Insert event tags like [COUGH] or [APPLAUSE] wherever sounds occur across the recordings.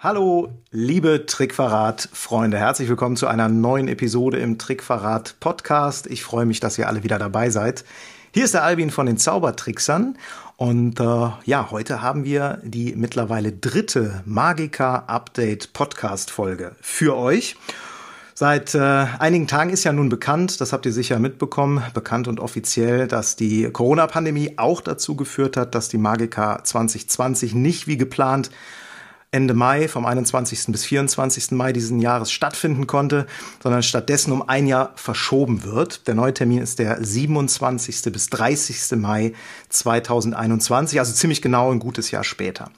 Hallo, liebe Trickverrat-Freunde. Herzlich willkommen zu einer neuen Episode im Trickverrat-Podcast. Ich freue mich, dass ihr alle wieder dabei seid. Hier ist der Albin von den Zaubertricksern. Und äh, ja, heute haben wir die mittlerweile dritte Magica-Update-Podcast-Folge für euch. Seit äh, einigen Tagen ist ja nun bekannt, das habt ihr sicher mitbekommen, bekannt und offiziell, dass die Corona-Pandemie auch dazu geführt hat, dass die Magica 2020 nicht wie geplant Ende Mai, vom 21. bis 24. Mai diesen Jahres stattfinden konnte, sondern stattdessen um ein Jahr verschoben wird. Der neue Termin ist der 27. bis 30. Mai 2021, also ziemlich genau ein gutes Jahr später.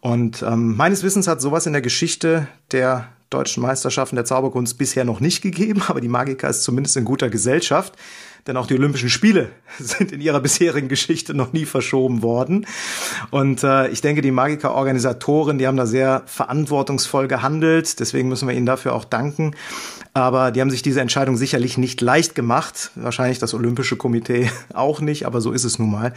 Und ähm, meines Wissens hat sowas in der Geschichte der deutschen Meisterschaften der Zauberkunst bisher noch nicht gegeben, [LAUGHS] aber die Magica ist zumindest in guter Gesellschaft denn auch die Olympischen Spiele [LAUGHS] sind in ihrer bisherigen Geschichte noch nie verschoben worden. Und äh, ich denke, die Magica-Organisatoren, die haben da sehr verantwortungsvoll gehandelt. Deswegen müssen wir ihnen dafür auch danken. Aber die haben sich diese Entscheidung sicherlich nicht leicht gemacht. Wahrscheinlich das Olympische Komitee [LAUGHS] auch nicht, aber so ist es nun mal.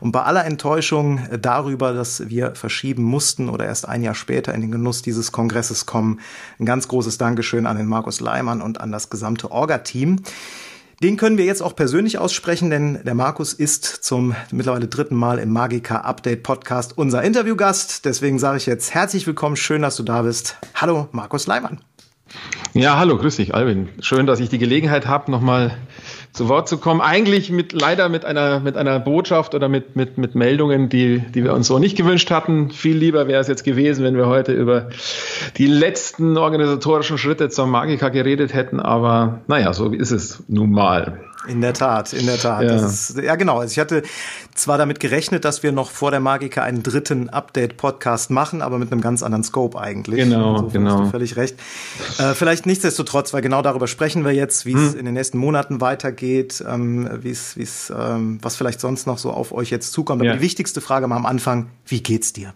Und bei aller Enttäuschung darüber, dass wir verschieben mussten oder erst ein Jahr später in den Genuss dieses Kongresses kommen, ein ganz großes Dankeschön an den Markus Leimann und an das gesamte Orga-Team. Den können wir jetzt auch persönlich aussprechen, denn der Markus ist zum mittlerweile dritten Mal im Magica Update Podcast unser Interviewgast. Deswegen sage ich jetzt herzlich willkommen, schön, dass du da bist. Hallo, Markus Leimann. Ja, hallo, grüß dich, Alvin. Schön, dass ich die Gelegenheit habe, nochmal zu Wort zu kommen. Eigentlich mit leider mit einer mit einer Botschaft oder mit mit mit Meldungen, die die wir uns so nicht gewünscht hatten. Viel lieber wäre es jetzt gewesen, wenn wir heute über die letzten organisatorischen Schritte zur Magica geredet hätten. Aber naja, so ist es nun mal. In der Tat, in der Tat. Ja, ist, ja genau. Also ich hatte zwar damit gerechnet, dass wir noch vor der Magica einen dritten Update-Podcast machen, aber mit einem ganz anderen Scope eigentlich. Genau, Insofern genau. Hast du völlig recht. Äh, vielleicht nichtsdestotrotz, weil genau darüber sprechen wir jetzt, wie es hm. in den nächsten Monaten weitergeht, ähm, wie es, wie es, ähm, was vielleicht sonst noch so auf euch jetzt zukommt. Aber ja. die wichtigste Frage mal am Anfang: Wie geht's dir?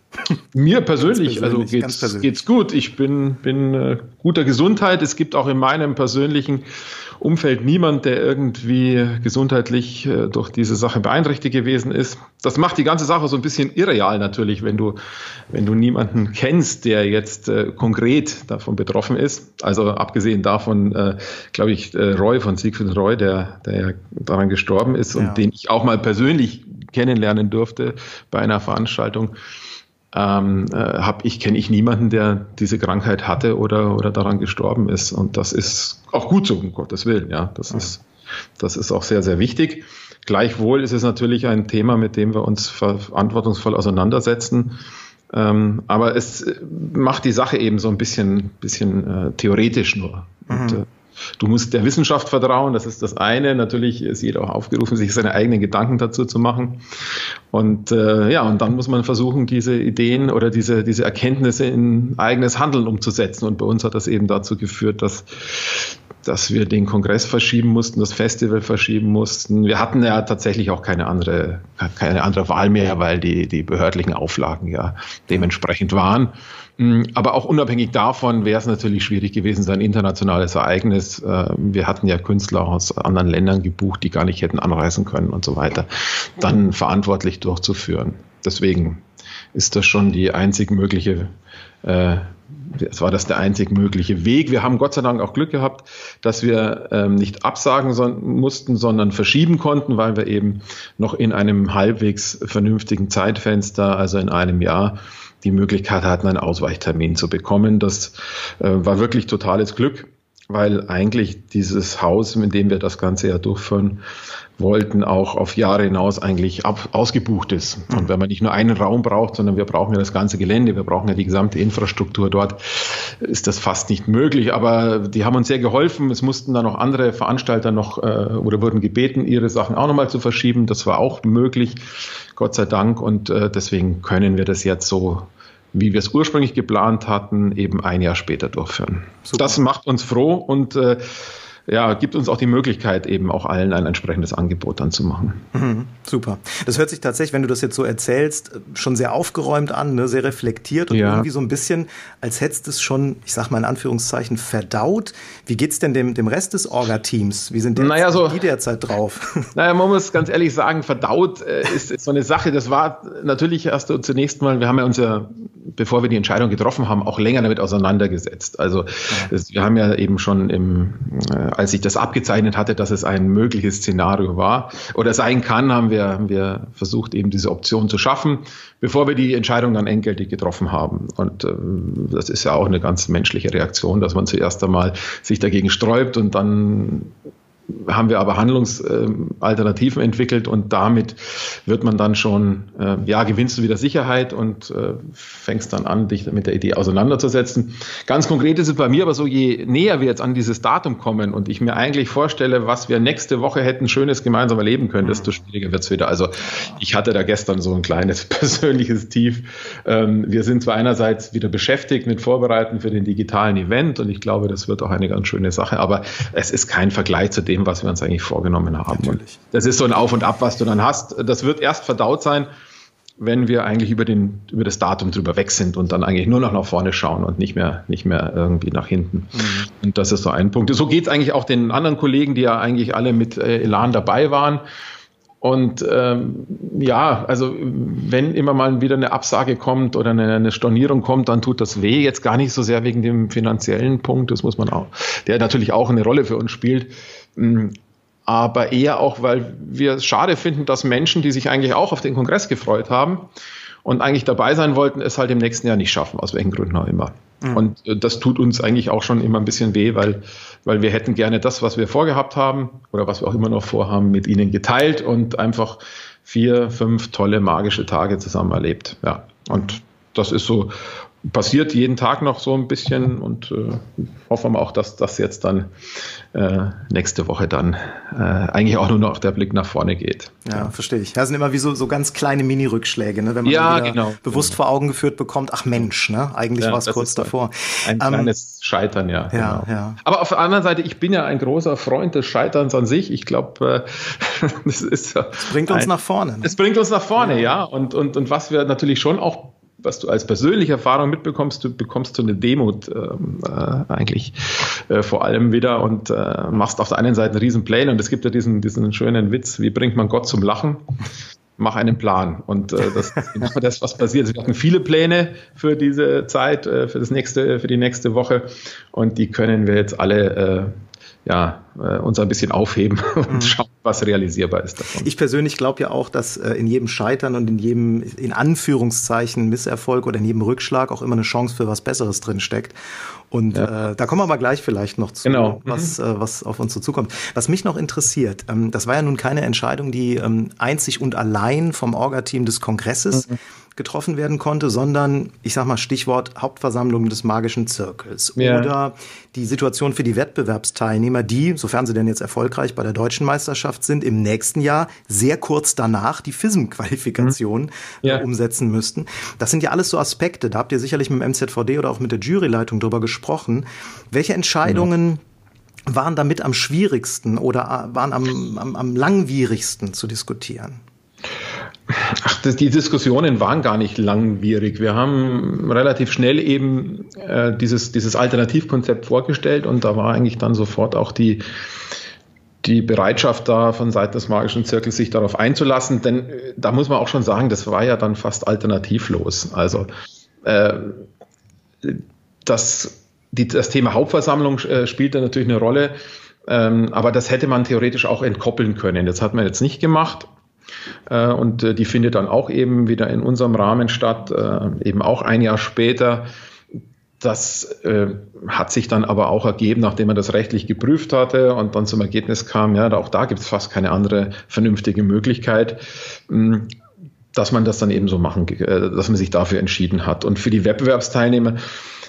Mir persönlich, persönlich also geht's, persönlich. geht's gut. Ich bin, bin äh, guter Gesundheit. Es gibt auch in meinem persönlichen Umfeld niemand, der irgendwie gesundheitlich äh, durch diese Sache beeinträchtigt gewesen ist. Das macht die ganze Sache so ein bisschen irreal natürlich, wenn du, wenn du niemanden kennst, der jetzt äh, konkret davon betroffen ist. Also abgesehen davon, äh, glaube ich, Roy von Siegfried Roy, der, der daran gestorben ist ja. und den ich auch mal persönlich kennenlernen durfte bei einer Veranstaltung ähm, äh, habe ich kenne ich niemanden, der diese Krankheit hatte oder oder daran gestorben ist. Und das ist auch gut so, um Gottes Willen. Ja, das ja. ist das ist auch sehr sehr wichtig. Gleichwohl ist es natürlich ein Thema, mit dem wir uns verantwortungsvoll auseinandersetzen. Ähm, aber es macht die Sache eben so ein bisschen, bisschen äh, theoretisch nur. Mhm. Und, äh, Du musst der Wissenschaft vertrauen, das ist das eine. Natürlich ist jeder auch aufgerufen, sich seine eigenen Gedanken dazu zu machen. Und äh, ja, und dann muss man versuchen, diese Ideen oder diese, diese Erkenntnisse in eigenes Handeln umzusetzen. Und bei uns hat das eben dazu geführt, dass dass wir den Kongress verschieben mussten, das Festival verschieben mussten. Wir hatten ja tatsächlich auch keine andere, keine andere Wahl mehr, weil die, die behördlichen Auflagen ja dementsprechend waren. Mm, aber auch unabhängig davon wäre es natürlich schwierig gewesen, sein internationales Ereignis. Äh, wir hatten ja Künstler aus anderen Ländern gebucht, die gar nicht hätten anreisen können und so weiter, dann verantwortlich durchzuführen. Deswegen ist das schon die einzig mögliche äh, es war das der einzig mögliche Weg. Wir haben Gott sei Dank auch Glück gehabt, dass wir ähm, nicht absagen son mussten, sondern verschieben konnten, weil wir eben noch in einem halbwegs vernünftigen Zeitfenster, also in einem Jahr, die Möglichkeit hatten, einen Ausweichtermin zu bekommen. Das äh, war wirklich totales Glück, weil eigentlich dieses Haus, mit dem wir das Ganze ja durchführen wollten, auch auf Jahre hinaus eigentlich ab, ausgebucht ist. Und mhm. wenn man nicht nur einen Raum braucht, sondern wir brauchen ja das ganze Gelände, wir brauchen ja die gesamte Infrastruktur dort, ist das fast nicht möglich. Aber die haben uns sehr geholfen. Es mussten dann noch andere Veranstalter noch äh, oder wurden gebeten, ihre Sachen auch nochmal zu verschieben. Das war auch möglich. Gott sei Dank. Und äh, deswegen können wir das jetzt so, wie wir es ursprünglich geplant hatten, eben ein Jahr später durchführen. Super. Das macht uns froh und äh, ja, gibt uns auch die Möglichkeit, eben auch allen ein entsprechendes Angebot dann zu machen. Mhm, super. Das hört sich tatsächlich, wenn du das jetzt so erzählst, schon sehr aufgeräumt an, ne? sehr reflektiert und ja. irgendwie so ein bisschen, als hättest du es schon, ich sag mal in Anführungszeichen, verdaut. Wie geht's denn dem, dem Rest des Orga-Teams? Wie sind naja, so, die derzeit drauf? [LAUGHS] Naja, man muss ganz ehrlich sagen, verdaut äh, ist, ist so eine Sache. Das war natürlich erst so zunächst mal, wir haben ja uns ja, bevor wir die Entscheidung getroffen haben, auch länger damit auseinandergesetzt. Also ja. das, wir haben ja eben schon im, äh, als ich das abgezeichnet hatte, dass es ein mögliches Szenario war oder sein kann, haben wir, haben wir versucht, eben diese Option zu schaffen, bevor wir die Entscheidung dann endgültig getroffen haben. Und äh, das ist ja auch eine ganz menschliche Reaktion, dass man zuerst einmal sich dagegen sträubt und dann haben wir aber Handlungsalternativen entwickelt und damit wird man dann schon, äh, ja, gewinnst du wieder Sicherheit und äh, fängst dann an, dich mit der Idee auseinanderzusetzen. Ganz konkret ist es bei mir aber so, je näher wir jetzt an dieses Datum kommen und ich mir eigentlich vorstelle, was wir nächste Woche hätten Schönes gemeinsam erleben können, desto schwieriger wird es wieder. Also ich hatte da gestern so ein kleines [LAUGHS] persönliches Tief. Ähm, wir sind zwar einerseits wieder beschäftigt mit Vorbereiten für den digitalen Event und ich glaube, das wird auch eine ganz schöne Sache, aber es ist kein Vergleich zu dem, dem, was wir uns eigentlich vorgenommen haben. Natürlich. das ist so ein Auf und Ab, was du dann hast. Das wird erst verdaut sein, wenn wir eigentlich über, den, über das Datum drüber weg sind und dann eigentlich nur noch nach vorne schauen und nicht mehr, nicht mehr irgendwie nach hinten. Mhm. Und das ist so ein Punkt. So geht es eigentlich auch den anderen Kollegen, die ja eigentlich alle mit äh, Elan dabei waren. Und ähm, ja, also wenn immer mal wieder eine Absage kommt oder eine, eine, Stornierung kommt, dann tut das weh. Jetzt gar nicht so sehr wegen dem finanziellen Punkt, das muss man auch, der natürlich auch eine Rolle für uns spielt. Mm, aber eher auch, weil wir es schade finden, dass Menschen, die sich eigentlich auch auf den Kongress gefreut haben und eigentlich dabei sein wollten, es halt im nächsten Jahr nicht schaffen, aus welchen Gründen auch immer. Mhm. Und äh, das tut uns eigentlich auch schon immer ein bisschen weh, weil, weil wir hätten gerne das, was wir vorgehabt haben oder was wir auch immer noch vorhaben, mit ihnen geteilt und einfach vier, fünf tolle magische Tage zusammen erlebt. Ja. Und das ist so passiert jeden Tag noch so ein bisschen und äh, hoffen wir auch, dass das jetzt dann äh, nächste Woche dann äh, eigentlich auch nur noch der Blick nach vorne geht. Ja, ja. verstehe ich. Das sind immer wie so, so ganz kleine Mini-Rückschläge, ne? wenn man ja, genau, bewusst genau. vor Augen geführt bekommt, ach Mensch, ne? eigentlich ja, war es kurz davor. Ein, ähm, kleines Scheitern, ja. Ja, genau. ja. Aber auf der anderen Seite, ich bin ja ein großer Freund des Scheiterns an sich. Ich glaube, äh, [LAUGHS] das ist Es bringt uns ein, nach vorne. Ne? Es bringt uns nach vorne, ja. ja. Und, und, und was wir natürlich schon auch was du als persönliche Erfahrung mitbekommst, du bekommst so eine Demut ähm, äh, eigentlich äh, vor allem wieder und äh, machst auf der einen Seite einen riesen Pläne und es gibt ja diesen, diesen schönen Witz, wie bringt man Gott zum Lachen? Mach einen Plan. Und äh, das ist [LAUGHS] genau das, was passiert. Wir hatten viele Pläne für diese Zeit, äh, für das nächste, für die nächste Woche. Und die können wir jetzt alle äh, ja, äh, uns ein bisschen aufheben [LAUGHS] und mhm. schauen, was realisierbar ist davon. Ich persönlich glaube ja auch, dass äh, in jedem Scheitern und in jedem, in Anführungszeichen, Misserfolg oder in jedem Rückschlag auch immer eine Chance für was Besseres drin steckt. Und ja. äh, da kommen wir aber gleich vielleicht noch zu, genau. was, mhm. äh, was auf uns so zukommt. Was mich noch interessiert, ähm, das war ja nun keine Entscheidung, die ähm, einzig und allein vom Orga-Team des Kongresses mhm getroffen werden konnte, sondern ich sag mal Stichwort Hauptversammlung des magischen Zirkels ja. oder die Situation für die Wettbewerbsteilnehmer, die, sofern sie denn jetzt erfolgreich bei der deutschen Meisterschaft sind, im nächsten Jahr sehr kurz danach die FISM-Qualifikation mhm. ja. umsetzen müssten. Das sind ja alles so Aspekte, da habt ihr sicherlich mit dem MZVD oder auch mit der Juryleitung drüber gesprochen. Welche Entscheidungen ja. waren damit am schwierigsten oder waren am, am, am langwierigsten zu diskutieren? Ach, das, die Diskussionen waren gar nicht langwierig. Wir haben relativ schnell eben äh, dieses, dieses Alternativkonzept vorgestellt und da war eigentlich dann sofort auch die, die Bereitschaft da von Seiten des magischen Zirkels, sich darauf einzulassen. Denn äh, da muss man auch schon sagen, das war ja dann fast alternativlos. Also äh, das, die, das Thema Hauptversammlung äh, spielt da natürlich eine Rolle. Ähm, aber das hätte man theoretisch auch entkoppeln können. Das hat man jetzt nicht gemacht. Äh, und äh, die findet dann auch eben wieder in unserem Rahmen statt, äh, eben auch ein Jahr später. Das äh, hat sich dann aber auch ergeben, nachdem man das rechtlich geprüft hatte und dann zum Ergebnis kam, ja, auch da gibt es fast keine andere vernünftige Möglichkeit, hm, dass man das dann eben so machen, dass man sich dafür entschieden hat. Und für die Wettbewerbsteilnehmer,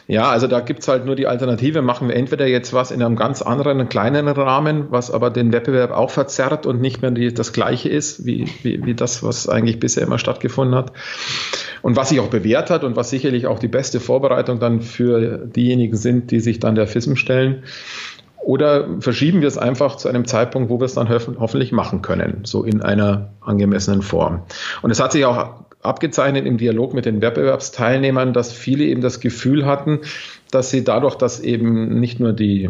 ja, also da gibt's halt nur die Alternative. Machen wir entweder jetzt was in einem ganz anderen, kleineren Rahmen, was aber den Wettbewerb auch verzerrt und nicht mehr die, das gleiche ist, wie, wie, wie das, was eigentlich bisher immer stattgefunden hat. Und was sich auch bewährt hat und was sicherlich auch die beste Vorbereitung dann für diejenigen sind, die sich dann der FISM stellen. Oder verschieben wir es einfach zu einem Zeitpunkt, wo wir es dann hoffentlich machen können, so in einer angemessenen Form. Und es hat sich auch abgezeichnet im Dialog mit den Wettbewerbsteilnehmern, dass viele eben das Gefühl hatten, dass sie dadurch, dass eben nicht nur die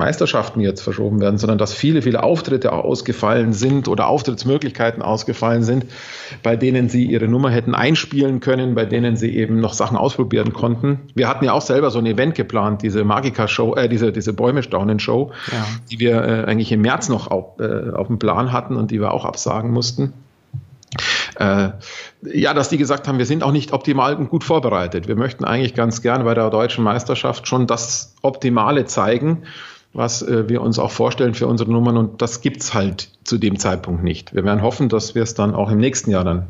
Meisterschaften jetzt verschoben werden, sondern dass viele, viele Auftritte ausgefallen sind oder Auftrittsmöglichkeiten ausgefallen sind, bei denen sie ihre Nummer hätten einspielen können, bei denen sie eben noch Sachen ausprobieren konnten. Wir hatten ja auch selber so ein Event geplant, diese Magica-Show, äh, diese, diese Bäume staunen-Show, ja. die wir äh, eigentlich im März noch auf, äh, auf dem Plan hatten und die wir auch absagen mussten. Äh, ja, dass die gesagt haben, wir sind auch nicht optimal und gut vorbereitet. Wir möchten eigentlich ganz gern bei der deutschen Meisterschaft schon das Optimale zeigen was äh, wir uns auch vorstellen für unsere Nummern und das gibt's halt zu dem Zeitpunkt nicht. Wir werden hoffen, dass wir es dann auch im nächsten Jahr dann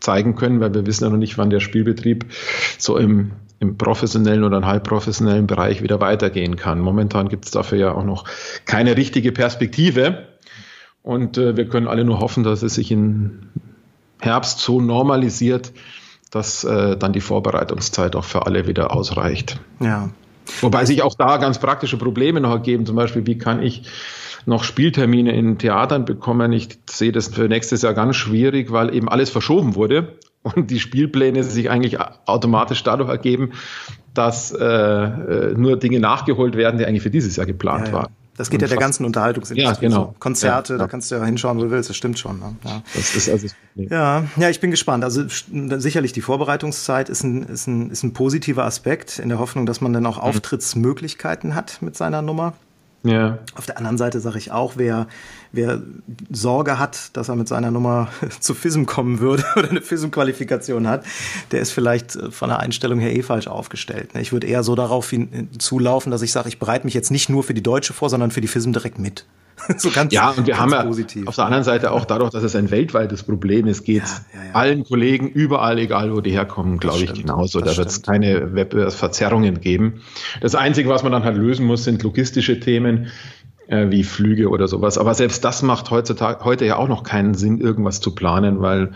zeigen können, weil wir wissen ja noch nicht, wann der Spielbetrieb so im, im professionellen oder halbprofessionellen Bereich wieder weitergehen kann. Momentan gibt's dafür ja auch noch keine richtige Perspektive und äh, wir können alle nur hoffen, dass es sich im Herbst so normalisiert, dass äh, dann die Vorbereitungszeit auch für alle wieder ausreicht. Ja, Wobei sich auch da ganz praktische Probleme noch ergeben. Zum Beispiel, wie kann ich noch Spieltermine in Theatern bekommen? Ich sehe das für nächstes Jahr ganz schwierig, weil eben alles verschoben wurde und die Spielpläne sich eigentlich automatisch dadurch ergeben, dass äh, äh nur Dinge nachgeholt werden, die eigentlich für dieses Jahr geplant ja, ja. waren. Das geht ja der ganzen Unterhaltungsindustrie. Ja, genau. So. Konzerte, ja, da kannst du ja hinschauen, wo du willst, das stimmt schon. Ne? Ja. Das ist also das. Ja, ja, ich bin gespannt. Also sicherlich die Vorbereitungszeit ist ein, ist, ein, ist ein positiver Aspekt, in der Hoffnung, dass man dann auch mhm. Auftrittsmöglichkeiten hat mit seiner Nummer. Ja. Auf der anderen Seite sage ich auch, wer, wer Sorge hat, dass er mit seiner Nummer [LAUGHS] zu FISM kommen würde [LAUGHS] oder eine FISM-Qualifikation hat, der ist vielleicht äh, von der Einstellung her eh falsch aufgestellt. Ne? Ich würde eher so darauf zulaufen, dass ich sage, ich bereite mich jetzt nicht nur für die Deutsche vor, sondern für die FISM direkt mit. [LAUGHS] so ganz, ja, und wir haben ja positiv. auf der anderen Seite auch dadurch, dass es ein weltweites Problem ist, geht ja, ja, ja. allen Kollegen überall, egal wo die herkommen, glaube ich, genauso. Da wird es keine Wettbewerbsverzerrungen geben. Das Einzige, was man dann halt lösen muss, sind logistische Themen äh, wie Flüge oder sowas. Aber selbst das macht heutzutage heute ja auch noch keinen Sinn, irgendwas zu planen, weil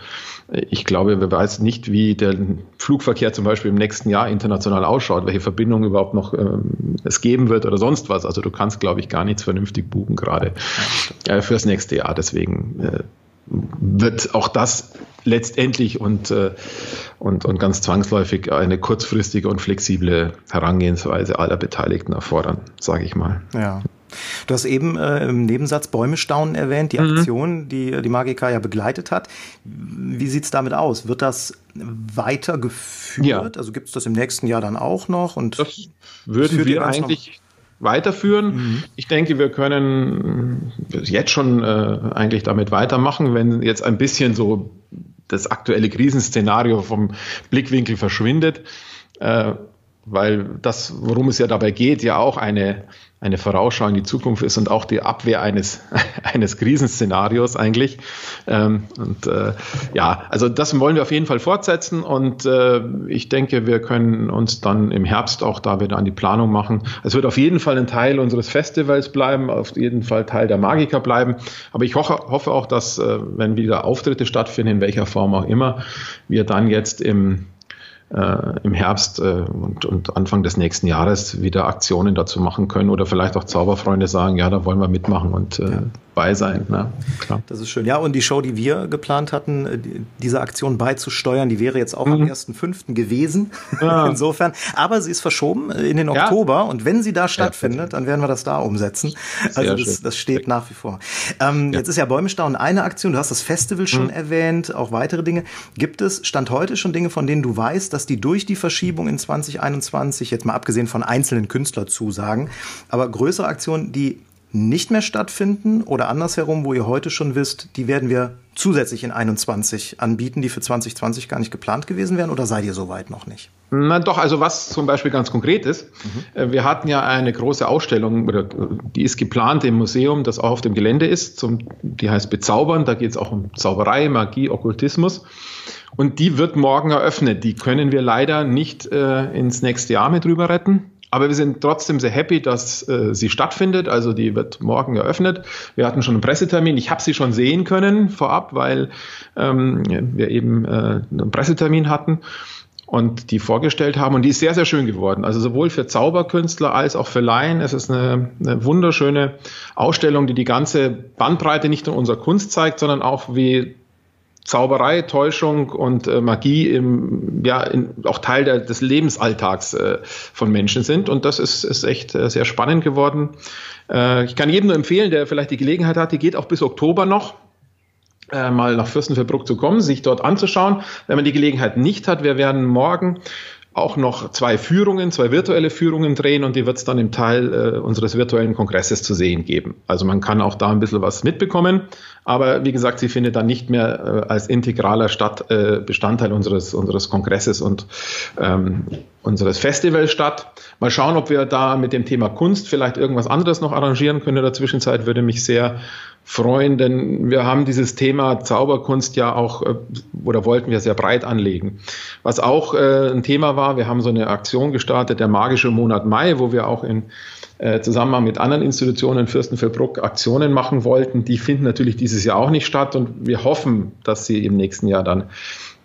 ich glaube, wir weiß nicht, wie der Flugverkehr zum Beispiel im nächsten Jahr international ausschaut, welche Verbindungen überhaupt noch ähm, es geben wird oder sonst was. Also du kannst, glaube ich, gar nichts vernünftig buchen gerade äh, fürs nächste Jahr. Deswegen äh, wird auch das letztendlich und, äh, und, und ganz zwangsläufig eine kurzfristige und flexible Herangehensweise aller Beteiligten erfordern, sage ich mal. Ja. Du hast eben äh, im Nebensatz Bäume staunen erwähnt, die mhm. Aktion, die die Magika ja begleitet hat. Wie sieht es damit aus? Wird das weitergeführt? Ja. Also gibt es das im nächsten Jahr dann auch noch? Und das würden wir eigentlich weiterführen. Mhm. Ich denke, wir können jetzt schon äh, eigentlich damit weitermachen, wenn jetzt ein bisschen so das aktuelle Krisenszenario vom Blickwinkel verschwindet, äh, weil das, worum es ja dabei geht, ja auch eine eine Vorausschau in die Zukunft ist und auch die Abwehr eines, [LAUGHS] eines Krisenszenarios eigentlich. Ähm, und äh, ja, also das wollen wir auf jeden Fall fortsetzen und äh, ich denke, wir können uns dann im Herbst auch da wieder an die Planung machen. Es wird auf jeden Fall ein Teil unseres Festivals bleiben, auf jeden Fall Teil der Magiker bleiben. Aber ich hoffe, hoffe auch, dass, äh, wenn wieder Auftritte stattfinden, in welcher Form auch immer, wir dann jetzt im im Herbst äh, und, und Anfang des nächsten Jahres wieder Aktionen dazu machen können oder vielleicht auch Zauberfreunde sagen, ja, da wollen wir mitmachen und äh, ja. Bei sein. Ne? Klar. Das ist schön. Ja, und die Show, die wir geplant hatten, äh, diese Aktion beizusteuern, die wäre jetzt auch mhm. am 1.5. gewesen. Ja. [LAUGHS] Insofern. Aber sie ist verschoben äh, in den Oktober ja. und wenn sie da stattfindet, dann werden wir das da umsetzen. Also das, das, steht nach wie vor. Ähm, jetzt ist ja Bäumestaunen eine Aktion. Du hast das Festival schon mhm. erwähnt, auch weitere Dinge. Gibt es Stand heute schon Dinge, von denen du weißt, dass dass die durch die Verschiebung in 2021, jetzt mal abgesehen von einzelnen Künstlerzusagen, aber größere Aktionen, die nicht mehr stattfinden oder andersherum, wo ihr heute schon wisst, die werden wir zusätzlich in 21 anbieten, die für 2020 gar nicht geplant gewesen wären oder seid ihr soweit noch nicht? Na doch, also was zum Beispiel ganz konkret ist, mhm. wir hatten ja eine große Ausstellung, oder die ist geplant im Museum, das auch auf dem Gelände ist, zum, die heißt Bezaubern, da geht es auch um Zauberei, Magie, Okkultismus. Und die wird morgen eröffnet. Die können wir leider nicht äh, ins nächste Jahr mit rüber retten. Aber wir sind trotzdem sehr happy, dass äh, sie stattfindet. Also die wird morgen eröffnet. Wir hatten schon einen Pressetermin. Ich habe sie schon sehen können vorab, weil ähm, wir eben äh, einen Pressetermin hatten. und die vorgestellt haben. Und die ist sehr, sehr schön geworden. Also sowohl für Zauberkünstler als auch für Laien. Es ist eine, eine wunderschöne Ausstellung, die die ganze Bandbreite nicht nur unserer Kunst zeigt, sondern auch wie Zauberei, Täuschung und äh, Magie im, ja, in, auch Teil der, des Lebensalltags äh, von Menschen sind. Und das ist, ist echt äh, sehr spannend geworden. Äh, ich kann jedem nur empfehlen, der vielleicht die Gelegenheit hat, die geht auch bis Oktober noch äh, mal nach Fürstenfeldbruck zu kommen, sich dort anzuschauen. Wenn man die Gelegenheit nicht hat, wir werden morgen auch noch zwei Führungen, zwei virtuelle Führungen drehen und die wird es dann im Teil äh, unseres virtuellen Kongresses zu sehen geben. Also man kann auch da ein bisschen was mitbekommen, aber wie gesagt, sie findet dann nicht mehr äh, als integraler Stadt, äh, Bestandteil unseres, unseres Kongresses und ähm, unseres Festivals statt. Mal schauen, ob wir da mit dem Thema Kunst vielleicht irgendwas anderes noch arrangieren können in der Zwischenzeit, würde mich sehr freuen, denn wir haben dieses Thema Zauberkunst ja auch äh, oder wollten wir sehr breit anlegen. Was auch äh, ein Thema war, wir haben so eine Aktion gestartet, der magische Monat Mai, wo wir auch in äh, Zusammenhang mit anderen Institutionen in Fürstenfeldbruck Aktionen machen wollten. Die finden natürlich dieses Jahr auch nicht statt und wir hoffen, dass sie im nächsten Jahr dann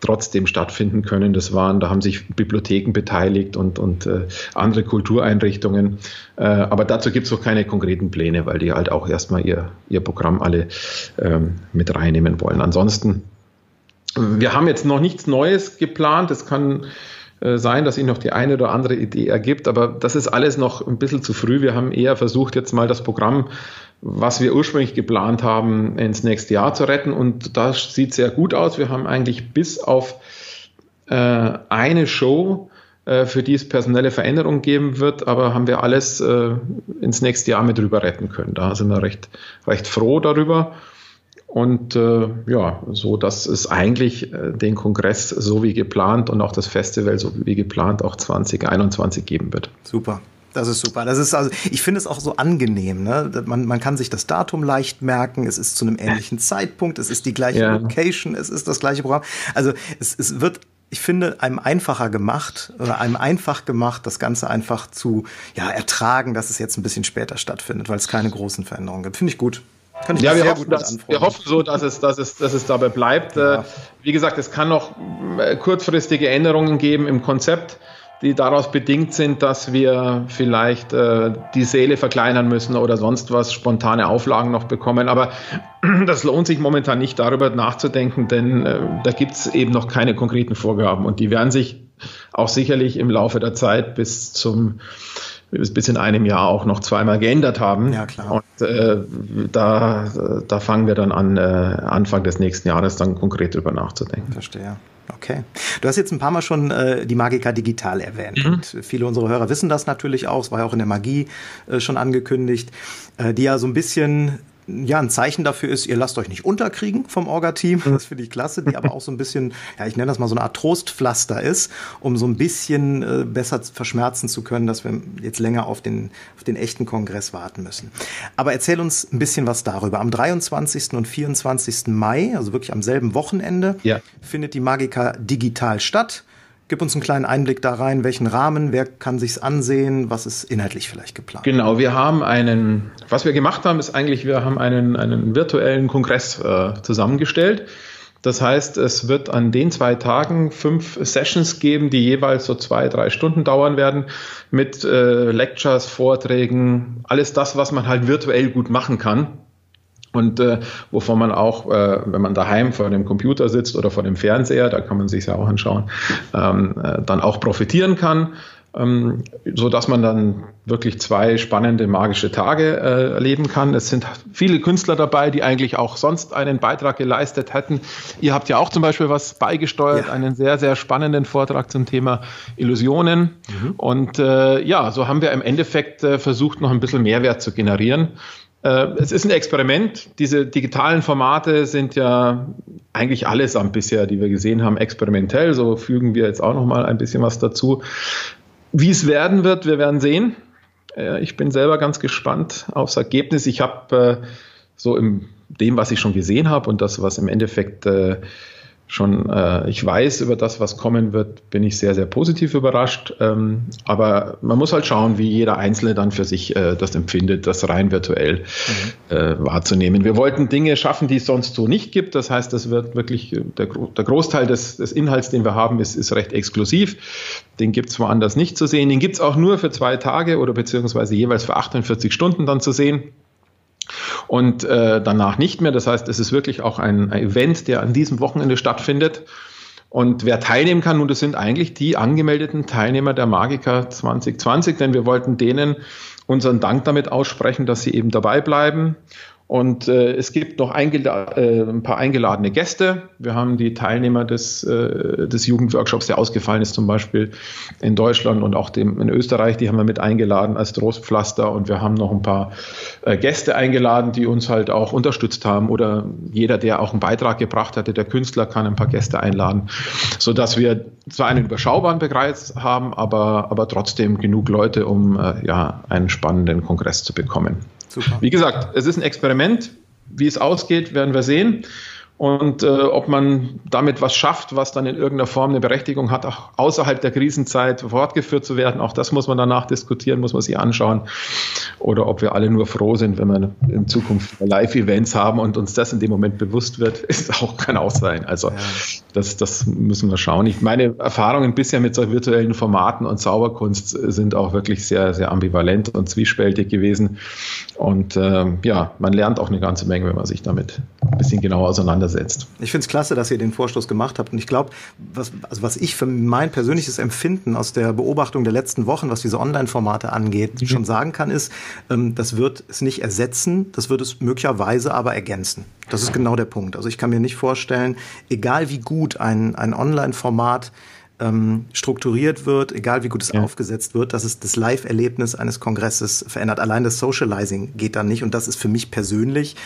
trotzdem stattfinden können. Das waren, da haben sich Bibliotheken beteiligt und, und äh, andere Kultureinrichtungen. Äh, aber dazu gibt es noch keine konkreten Pläne, weil die halt auch erstmal ihr, ihr Programm alle ähm, mit reinnehmen wollen. Ansonsten, wir haben jetzt noch nichts Neues geplant. Es kann sein, dass sich noch die eine oder andere Idee ergibt, aber das ist alles noch ein bisschen zu früh. Wir haben eher versucht, jetzt mal das Programm was wir ursprünglich geplant haben, ins nächste Jahr zu retten. Und das sieht sehr gut aus. Wir haben eigentlich bis auf äh, eine Show, äh, für die es personelle Veränderungen geben wird, aber haben wir alles äh, ins nächste Jahr mit rüber retten können. Da sind wir recht, recht froh darüber. Und äh, ja, so dass es eigentlich äh, den Kongress so wie geplant und auch das Festival so wie geplant auch 2021 geben wird. Super. Das ist super. Das ist also, ich finde es auch so angenehm. Ne? Man, man kann sich das Datum leicht merken. Es ist zu einem ähnlichen [LAUGHS] Zeitpunkt. Es ist die gleiche ja. Location. Es ist das gleiche Programm. Also es, es wird ich finde, einem einfacher gemacht oder einem einfach gemacht, das Ganze einfach zu ja, ertragen, dass es jetzt ein bisschen später stattfindet, weil es keine großen Veränderungen gibt. Finde ich gut. Kann ich ja, wir hoffen, dass, wir hoffen so, dass es, dass es, dass es dabei bleibt. Ja. Äh, wie gesagt, es kann noch äh, kurzfristige Änderungen geben im Konzept die daraus bedingt sind, dass wir vielleicht äh, die Seele verkleinern müssen oder sonst was, spontane Auflagen noch bekommen. Aber [CLEARS THROAT] das lohnt sich momentan nicht darüber nachzudenken, denn äh, da gibt es eben noch keine konkreten Vorgaben und die werden sich auch sicherlich im Laufe der Zeit bis zum bis in einem Jahr auch noch zweimal geändert haben. Ja, klar. Und äh, da, da fangen wir dann an, äh, Anfang des nächsten Jahres dann konkret drüber nachzudenken. Verstehe. Okay. Du hast jetzt ein paar Mal schon äh, die Magica Digital erwähnt. Mhm. Und viele unserer Hörer wissen das natürlich auch. Es war ja auch in der Magie äh, schon angekündigt, äh, die ja so ein bisschen ja, ein Zeichen dafür ist, ihr lasst euch nicht unterkriegen vom Orga-Team. Das finde ich klasse, die aber auch so ein bisschen, ja, ich nenne das mal so eine Art Trostpflaster ist, um so ein bisschen äh, besser verschmerzen zu können, dass wir jetzt länger auf den, auf den echten Kongress warten müssen. Aber erzähl uns ein bisschen was darüber. Am 23. und 24. Mai, also wirklich am selben Wochenende, ja. findet die Magica digital statt. Gib uns einen kleinen Einblick da rein, welchen Rahmen, wer kann sich's ansehen, was ist inhaltlich vielleicht geplant? Genau, wir haben einen, was wir gemacht haben, ist eigentlich, wir haben einen, einen virtuellen Kongress äh, zusammengestellt. Das heißt, es wird an den zwei Tagen fünf Sessions geben, die jeweils so zwei, drei Stunden dauern werden, mit äh, Lectures, Vorträgen, alles das, was man halt virtuell gut machen kann und äh, wovon man auch, äh, wenn man daheim vor dem Computer sitzt oder vor dem Fernseher, da kann man sich ja auch anschauen, ähm, äh, dann auch profitieren kann, ähm, so dass man dann wirklich zwei spannende magische Tage äh, erleben kann. Es sind viele Künstler dabei, die eigentlich auch sonst einen Beitrag geleistet hätten. Ihr habt ja auch zum Beispiel was beigesteuert, ja. einen sehr sehr spannenden Vortrag zum Thema Illusionen. Mhm. Und äh, ja, so haben wir im Endeffekt äh, versucht, noch ein bisschen Mehrwert zu generieren. Äh, es ist ein Experiment. Diese digitalen Formate sind ja eigentlich allesamt bisher, die wir gesehen haben, experimentell. So fügen wir jetzt auch noch mal ein bisschen was dazu. Wie es werden wird, wir werden sehen. Äh, ich bin selber ganz gespannt aufs Ergebnis. Ich habe äh, so in dem, was ich schon gesehen habe und das, was im Endeffekt schon, äh, ich weiß über das, was kommen wird, bin ich sehr, sehr positiv überrascht. Ähm, aber man muss halt schauen, wie jeder Einzelne dann für sich äh, das empfindet, das rein virtuell mhm. äh, wahrzunehmen. Wir wollten Dinge schaffen, die es sonst so nicht gibt. Das heißt, das wird wirklich, äh, der, der Großteil des, des, Inhalts, den wir haben, ist, ist recht exklusiv. Den gibt es woanders nicht zu sehen. Den gibt es auch nur für zwei Tage oder beziehungsweise jeweils für 48 Stunden dann zu sehen und äh, danach nicht mehr. Das heißt, es ist wirklich auch ein, ein Event, der an diesem Wochenende stattfindet. Und wer teilnehmen kann, nun, das sind eigentlich die angemeldeten Teilnehmer der Magica 2020, denn wir wollten denen unseren Dank damit aussprechen, dass sie eben dabei bleiben und äh, es gibt noch äh, ein paar eingeladene Gäste. Wir haben die Teilnehmer des, äh, des Jugendworkshops, der ausgefallen ist, zum Beispiel in Deutschland und auch dem, in Österreich, die haben wir mit eingeladen als Trostpflaster. Und wir haben noch ein paar äh, Gäste eingeladen, die uns halt auch unterstützt haben. Oder jeder, der auch einen Beitrag gebracht hatte, der Künstler kann ein paar Gäste einladen, sodass wir zwar einen überschaubaren Bekreis haben, aber, aber trotzdem genug Leute, um äh, ja, einen spannenden Kongress zu bekommen. Super. Wie gesagt, es ist ein Experiment. Wie es ausgeht, werden wir sehen. Und äh, ob man damit was schafft, was dann in irgendeiner Form eine Berechtigung hat, auch außerhalb der Krisenzeit fortgeführt zu werden, auch das muss man danach diskutieren, muss man sich anschauen. Oder ob wir alle nur froh sind, wenn wir in Zukunft Live-Events haben und uns das in dem Moment bewusst wird, [LAUGHS] ist auch, kann auch sein. Also ja. das, das müssen wir schauen. Ich, meine Erfahrungen bisher mit solchen virtuellen Formaten und Zauberkunst sind auch wirklich sehr, sehr ambivalent und zwiespältig gewesen. Und äh, ja, man lernt auch eine ganze Menge, wenn man sich damit ein bisschen genauer auseinandersetzt. Ich finde es klasse, dass ihr den Vorstoß gemacht habt. Und ich glaube, was, also was ich für mein persönliches Empfinden aus der Beobachtung der letzten Wochen, was diese Online-Formate angeht, mhm. schon sagen kann, ist, ähm, das wird es nicht ersetzen, das wird es möglicherweise aber ergänzen. Das ist genau der Punkt. Also ich kann mir nicht vorstellen, egal wie gut ein, ein Online-Format ähm, strukturiert wird, egal wie gut es ja. aufgesetzt wird, dass es das Live-Erlebnis eines Kongresses verändert. Allein das Socializing geht dann nicht und das ist für mich persönlich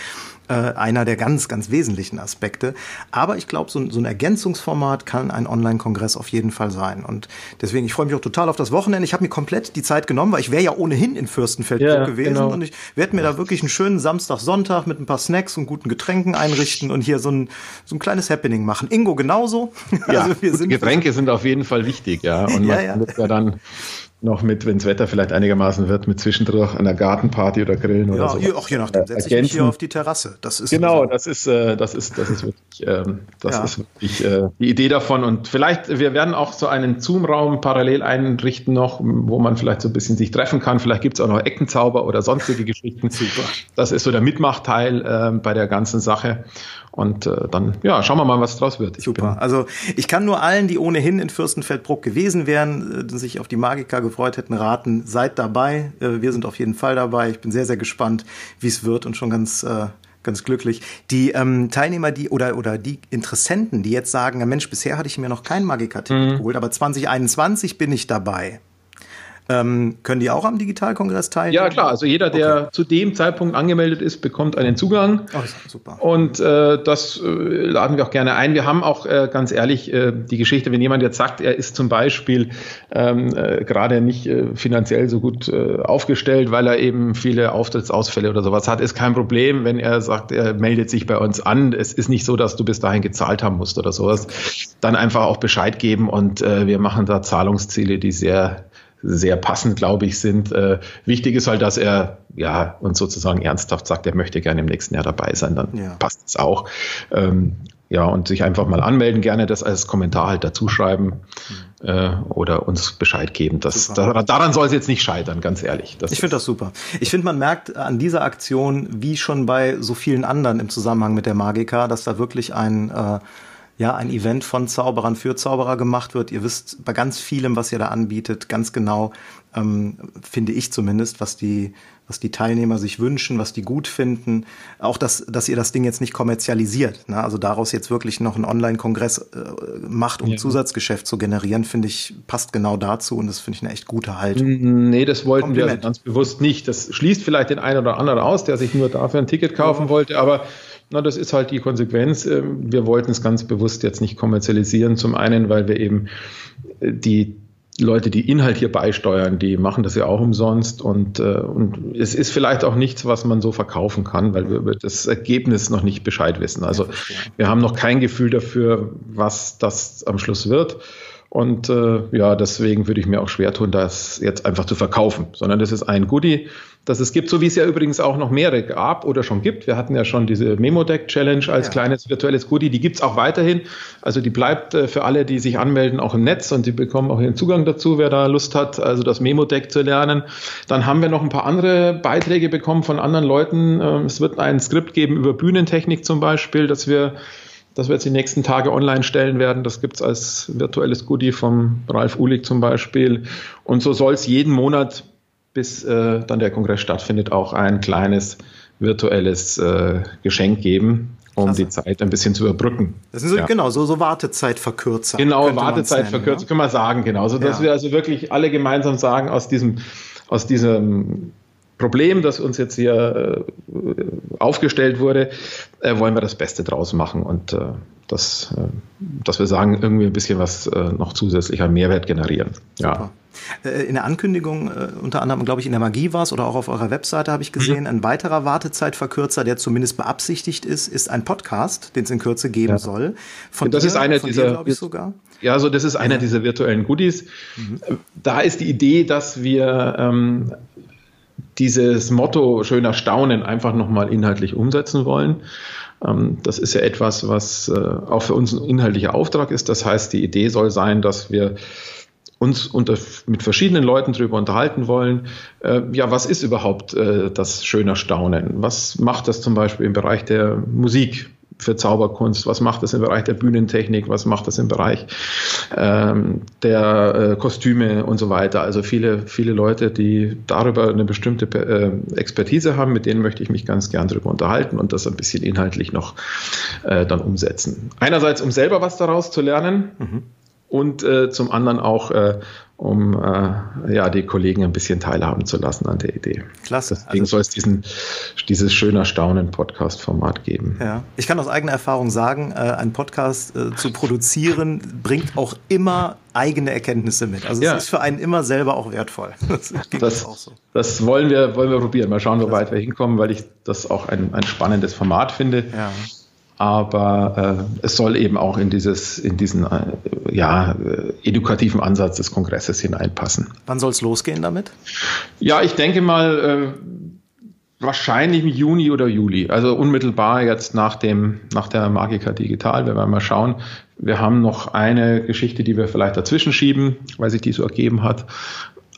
äh, einer der ganz, ganz wesentlichen Aspekte. Aber ich glaube, so, so, ein Ergänzungsformat kann ein Online-Kongress auf jeden Fall sein. Und deswegen, ich freue mich auch total auf das Wochenende. Ich habe mir komplett die Zeit genommen, weil ich wäre ja ohnehin in Fürstenfeldbruck ja, gewesen. Genau. Und ich werde mir da wirklich einen schönen Samstag, Sonntag mit ein paar Snacks und guten Getränken einrichten und hier so ein, so ein kleines Happening machen. Ingo genauso. [LAUGHS] Ja, also wir sind Getränke sind auf jeden Fall wichtig, ja. Und [LAUGHS] man ja, ja. ja dann noch mit, wenn das Wetter vielleicht einigermaßen wird, mit zwischendurch einer Gartenparty oder Grillen ja, oder so. Ja, auch je nachdem. Setze ich mich hier auf die Terrasse. Das ist genau, das ist, äh, das ist, das ist wirklich, ähm, das ja. ist wirklich äh, die Idee davon. Und vielleicht, wir werden auch so einen Zoom-Raum parallel einrichten noch, wo man vielleicht so ein bisschen sich treffen kann. Vielleicht gibt es auch noch Eckenzauber oder sonstige [LAUGHS] Geschichten. Super. Das ist so der Mitmachteil äh, bei der ganzen Sache. Und äh, dann, ja, schauen wir mal, was draus wird. Ich Super. Also ich kann nur allen, die ohnehin in Fürstenfeldbruck gewesen wären, äh, sich auf die Magica gefreut hätten, raten, seid dabei. Äh, wir sind auf jeden Fall dabei. Ich bin sehr, sehr gespannt, wie es wird und schon ganz äh, ganz glücklich. Die ähm, Teilnehmer, die oder oder die Interessenten, die jetzt sagen, ja Mensch, bisher hatte ich mir noch kein Magica-Ticket mhm. geholt, aber 2021 bin ich dabei. Ähm, können die auch am Digitalkongress teilnehmen? Ja, klar. Also jeder, der okay. zu dem Zeitpunkt angemeldet ist, bekommt einen Zugang. Oh, super. Und äh, das äh, laden wir auch gerne ein. Wir haben auch äh, ganz ehrlich äh, die Geschichte, wenn jemand jetzt sagt, er ist zum Beispiel ähm, äh, gerade nicht äh, finanziell so gut aufgestellt, weil er eben viele Auftrittsausfälle oder sowas hat, ist kein Problem, wenn er sagt, er meldet sich bei uns an. Es ist nicht so, dass du bis dahin gezahlt haben musst oder sowas. Dann einfach auch Bescheid geben und wir machen da Zahlungsziele, die sehr sehr passend, glaube ich, sind. Äh, wichtig ist halt, dass er ja uns sozusagen ernsthaft sagt, er möchte gerne im nächsten Jahr dabei sein, dann ja. passt es auch. Ähm, ja, und sich einfach mal anmelden, gerne das als Kommentar halt dazu schreiben mhm. äh, oder uns Bescheid geben. Das, daran, daran soll es jetzt nicht scheitern, ganz ehrlich. Ich finde das super. Ich finde, man merkt an dieser Aktion, wie schon bei so vielen anderen im Zusammenhang mit der Magica, dass da wirklich ein äh, ja ein Event von Zauberern für Zauberer gemacht wird. Ihr wisst bei ganz vielem, was ihr da anbietet, ganz genau, ähm, finde ich zumindest, was die was die Teilnehmer sich wünschen, was die gut finden. Auch, dass, dass ihr das Ding jetzt nicht kommerzialisiert. Ne? Also daraus jetzt wirklich noch einen Online-Kongress äh, macht, um ja. Zusatzgeschäft zu generieren, finde ich, passt genau dazu und das finde ich eine echt gute Haltung. Nee, das wollten Kompliment. wir also ganz bewusst nicht. Das schließt vielleicht den einen oder anderen aus, der sich nur dafür ein Ticket kaufen ja. wollte, aber na, das ist halt die Konsequenz. Ähm, wir wollten es ganz bewusst jetzt nicht kommerzialisieren. Zum einen, weil wir eben äh, die Leute, die Inhalt hier beisteuern, die machen das ja auch umsonst und, äh, und es ist vielleicht auch nichts, was man so verkaufen kann, weil wir über das Ergebnis noch nicht Bescheid wissen. Also wir haben noch kein Gefühl dafür, was das am Schluss wird. Und äh, ja, deswegen würde ich mir auch schwer tun, das jetzt einfach zu verkaufen, sondern das ist ein Goodie, das es gibt, so wie es ja übrigens auch noch mehrere gab oder schon gibt. Wir hatten ja schon diese Memo Deck Challenge als ja. kleines virtuelles Goodie, die gibt's auch weiterhin. Also die bleibt äh, für alle, die sich anmelden, auch im Netz und die bekommen auch ihren Zugang dazu, wer da Lust hat, also das Memo Deck zu lernen. Dann haben wir noch ein paar andere Beiträge bekommen von anderen Leuten. Ähm, es wird ein Skript geben über Bühnentechnik zum Beispiel, dass wir das wir jetzt die nächsten Tage online stellen werden. Das gibt es als virtuelles Goodie vom Ralf Uhlig zum Beispiel. Und so soll es jeden Monat, bis äh, dann der Kongress stattfindet, auch ein kleines virtuelles äh, Geschenk geben, um Klasse. die Zeit ein bisschen zu überbrücken. Das sind so, ja. genau, so, so Wartezeitverkürzer. Genau, Wartezeitverkürzer, können wir sagen, genau. So dass ja. wir also wirklich alle gemeinsam sagen, aus diesem, aus diesem Problem, das uns jetzt hier äh, aufgestellt wurde, äh, wollen wir das Beste draus machen und äh, das, äh, dass wir sagen, irgendwie ein bisschen was äh, noch zusätzlich an Mehrwert generieren. Ja. Äh, in der Ankündigung, unter anderem, glaube ich, in der Magie war es oder auch auf eurer Webseite habe ich gesehen, mhm. ein weiterer Wartezeitverkürzer, der zumindest beabsichtigt ist, ist ein Podcast, den es in Kürze geben ja. soll. Von das dir, ist einer dieser, glaube ich sogar. Ja, so das ist einer dieser virtuellen Goodies. Mhm. Da ist die Idee, dass wir ähm, dieses Motto schöner Staunen einfach nochmal inhaltlich umsetzen wollen. Ähm, das ist ja etwas, was äh, auch für uns ein inhaltlicher Auftrag ist. Das heißt, die Idee soll sein, dass wir uns unter, mit verschiedenen Leuten darüber unterhalten wollen. Äh, ja, was ist überhaupt äh, das schöne Staunen? Was macht das zum Beispiel im Bereich der Musik? Für Zauberkunst? Was macht das im Bereich der Bühnentechnik? Was macht das im Bereich ähm, der äh, Kostüme und so weiter? Also viele, viele Leute, die darüber eine bestimmte äh, Expertise haben, mit denen möchte ich mich ganz gern darüber unterhalten und das ein bisschen inhaltlich noch äh, dann umsetzen. Einerseits, um selber was daraus zu lernen. Mhm und äh, zum anderen auch, äh, um äh, ja, die Kollegen ein bisschen teilhaben zu lassen an der Idee. Klasse. Deswegen also, soll es diesen, dieses schöner Staunen-Podcast-Format geben. Ja, ich kann aus eigener Erfahrung sagen, äh, einen Podcast äh, zu produzieren bringt auch immer eigene Erkenntnisse mit. Also ja. es ist für einen immer selber auch wertvoll. [LAUGHS] Das, das, auch so. das wollen, wir, wollen wir probieren. Mal schauen, wo weit wir hinkommen, weil ich das auch ein, ein spannendes Format finde. Ja aber äh, es soll eben auch in dieses in diesen äh, ja äh, edukativen Ansatz des Kongresses hineinpassen. Wann soll es losgehen damit? Ja, ich denke mal äh, wahrscheinlich im Juni oder Juli, also unmittelbar jetzt nach dem nach der Magica Digital. Wir werden mal schauen. Wir haben noch eine Geschichte, die wir vielleicht dazwischen schieben, weil sich die so ergeben hat.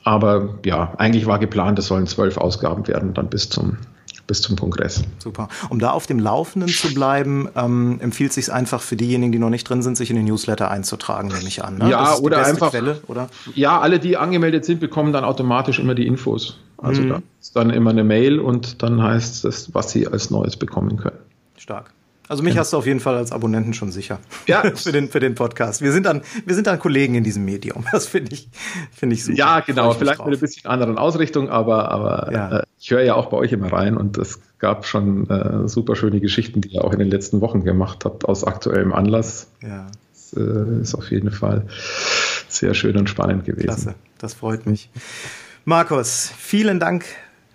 Aber ja, eigentlich war geplant, es sollen zwölf Ausgaben werden, dann bis zum bis zum Kongress. Super. Um da auf dem Laufenden zu bleiben, ähm, empfiehlt es sich einfach für diejenigen, die noch nicht drin sind, sich in den Newsletter einzutragen, nehme ich an. Ne? Ja, oder einfach. Quelle, oder? Ja, alle, die angemeldet sind, bekommen dann automatisch immer die Infos. Also mhm. da ist dann immer eine Mail und dann heißt es, was sie als Neues bekommen können. Stark. Also mich ja. hast du auf jeden Fall als Abonnenten schon sicher. Ja. [LAUGHS] für, den, für den Podcast. Wir sind dann, wir sind dann Kollegen in diesem Medium. Das finde ich, finde ich super. Ja, genau. Vielleicht mit ein bisschen anderen Ausrichtung, aber, aber ja. äh, ich höre ja auch bei euch immer rein und es gab schon äh, super schöne Geschichten, die ihr auch in den letzten Wochen gemacht habt aus aktuellem Anlass. Ja. Das äh, ist auf jeden Fall sehr schön und spannend gewesen. Klasse. Das freut mich. Markus, vielen Dank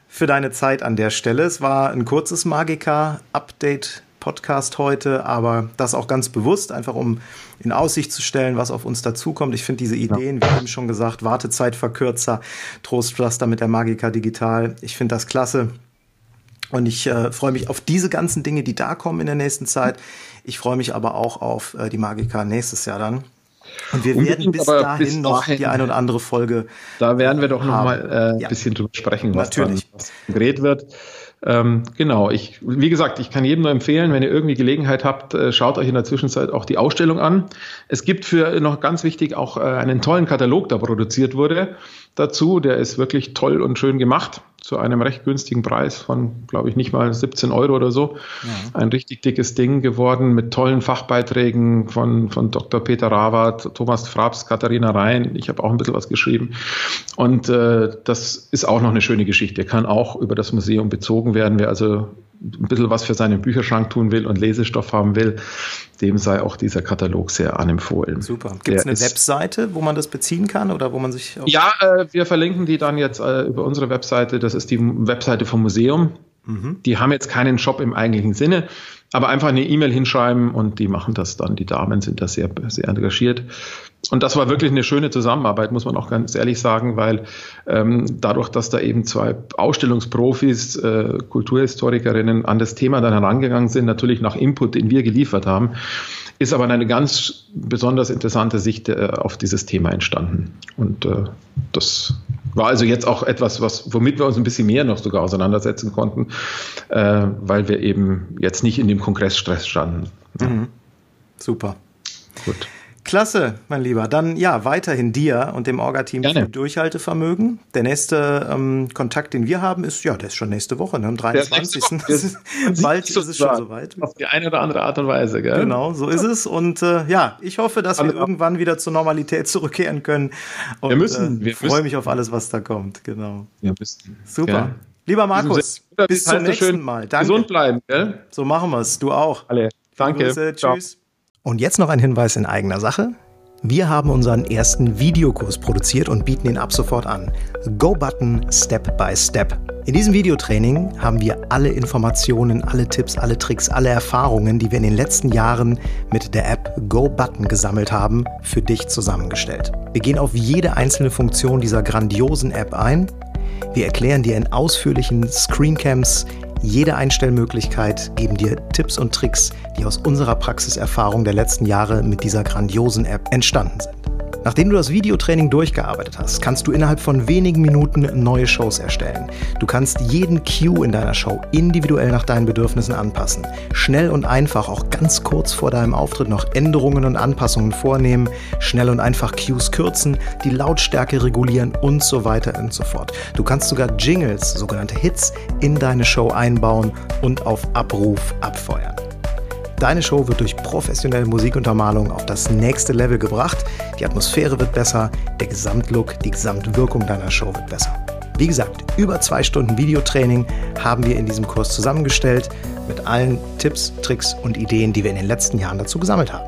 für deine Zeit an der Stelle. Es war ein kurzes Magica-Update Podcast heute, aber das auch ganz bewusst, einfach um in Aussicht zu stellen, was auf uns dazukommt. Ich finde diese Ideen, ja. wie eben schon gesagt, Wartezeitverkürzer, Trostpflaster mit der Magica Digital, ich finde das klasse. Und ich äh, freue mich auf diese ganzen Dinge, die da kommen in der nächsten Zeit. Ich freue mich aber auch auf äh, die Magica nächstes Jahr dann. Und wir werden bis dahin bis noch dahin, die eine oder andere Folge. Da werden wir doch noch mal äh, ein ja. bisschen drüber sprechen, was Natürlich. dann gedreht wird. Ähm, genau, ich, wie gesagt, ich kann jedem nur empfehlen, wenn ihr irgendwie Gelegenheit habt, äh, schaut euch in der Zwischenzeit auch die Ausstellung an. Es gibt für noch ganz wichtig auch äh, einen tollen Katalog, der produziert wurde dazu. Der ist wirklich toll und schön gemacht zu einem recht günstigen Preis von, glaube ich, nicht mal 17 Euro oder so. Ja. Ein richtig dickes Ding geworden mit tollen Fachbeiträgen von, von Dr. Peter Rawat, Thomas Fraps, Katharina Rhein. Ich habe auch ein bisschen was geschrieben. Und äh, das ist auch noch eine schöne Geschichte. Kann auch über das Museum bezogen werden. Wer also ein bisschen was für seinen Bücherschrank tun will und Lesestoff haben will, dem sei auch dieser Katalog sehr anempfohlen. Super. Gibt es eine Webseite, wo man das beziehen kann oder wo man sich. Ja, äh, wir verlinken die dann jetzt äh, über unsere Webseite. Das ist die Webseite vom Museum. Mhm. Die haben jetzt keinen Shop im eigentlichen Sinne, aber einfach eine E-Mail hinschreiben und die machen das dann. Die Damen sind da sehr, sehr engagiert. Und das war wirklich eine schöne Zusammenarbeit, muss man auch ganz ehrlich sagen, weil ähm, dadurch, dass da eben zwei Ausstellungsprofis, äh, Kulturhistorikerinnen an das Thema dann herangegangen sind, natürlich nach Input, den wir geliefert haben, ist aber eine ganz besonders interessante Sicht äh, auf dieses Thema entstanden. Und äh, das war also jetzt auch etwas, was, womit wir uns ein bisschen mehr noch sogar auseinandersetzen konnten, äh, weil wir eben jetzt nicht in dem Kongressstress standen. Mhm. Super. Gut. Klasse, mein Lieber. Dann ja, weiterhin dir und dem Orga-Team viel Durchhaltevermögen. Der nächste ähm, Kontakt, den wir haben, ist, ja, der ist schon nächste Woche, ne, am 23. [LAUGHS] Bald ist es schon soweit. Auf die eine oder andere Art und Weise, gell? Genau, so ist es. Und äh, ja, ich hoffe, dass wir irgendwann wieder zur Normalität zurückkehren können. Und, wir müssen. Äh, wir freue mich auf alles, was da kommt. Genau. Wir müssen. Super. Ja. Lieber Markus, bis zum nächsten Mal. Danke. Gesund bleiben, gell? So machen wir es. Du auch. Alle. Danke. Grüße. Tschüss. Und jetzt noch ein Hinweis in eigener Sache. Wir haben unseren ersten Videokurs produziert und bieten ihn ab sofort an. Go Button Step by Step. In diesem Videotraining haben wir alle Informationen, alle Tipps, alle Tricks, alle Erfahrungen, die wir in den letzten Jahren mit der App Go Button gesammelt haben, für dich zusammengestellt. Wir gehen auf jede einzelne Funktion dieser grandiosen App ein. Wir erklären dir in ausführlichen Screencams jede Einstellmöglichkeit, geben dir Tipps und Tricks, die aus unserer Praxiserfahrung der letzten Jahre mit dieser grandiosen App entstanden sind. Nachdem du das Videotraining durchgearbeitet hast, kannst du innerhalb von wenigen Minuten neue Shows erstellen. Du kannst jeden Cue in deiner Show individuell nach deinen Bedürfnissen anpassen. Schnell und einfach, auch ganz kurz vor deinem Auftritt noch Änderungen und Anpassungen vornehmen, schnell und einfach Cues kürzen, die Lautstärke regulieren und so weiter und so fort. Du kannst sogar Jingles, sogenannte Hits, in deine Show einbauen und auf Abruf abfeuern. Deine Show wird durch professionelle Musikuntermalung auf das nächste Level gebracht. Die Atmosphäre wird besser, der Gesamtlook, die Gesamtwirkung deiner Show wird besser. Wie gesagt, über zwei Stunden Videotraining haben wir in diesem Kurs zusammengestellt mit allen Tipps, Tricks und Ideen, die wir in den letzten Jahren dazu gesammelt haben.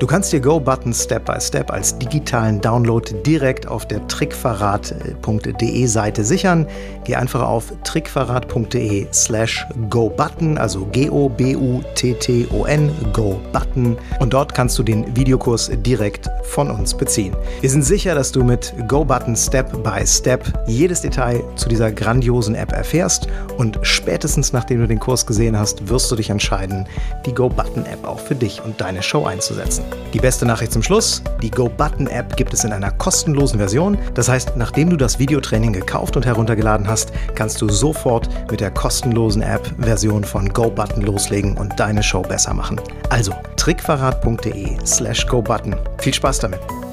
Du kannst dir Go-Button Step by Step als digitalen Download direkt auf der trickverrat.de Seite sichern. Geh einfach auf trickverrat.de slash GoButton, also G-O-B-U-T-T-O-N, Go-Button. Und dort kannst du den Videokurs direkt von uns beziehen. Wir sind sicher, dass du mit Go-Button Step by Step jedes Detail zu dieser grandiosen App erfährst und spätestens nachdem du den Kurs gesehen hast, wirst du dich entscheiden, die Go-Button App auch für dich und deine Show einzusetzen. Die beste Nachricht zum Schluss, die Go-Button-App gibt es in einer kostenlosen Version. Das heißt, nachdem du das Videotraining gekauft und heruntergeladen hast, kannst du sofort mit der kostenlosen App-Version von Go-Button loslegen und deine Show besser machen. Also trickverrat.de slash GoButton. Viel Spaß damit!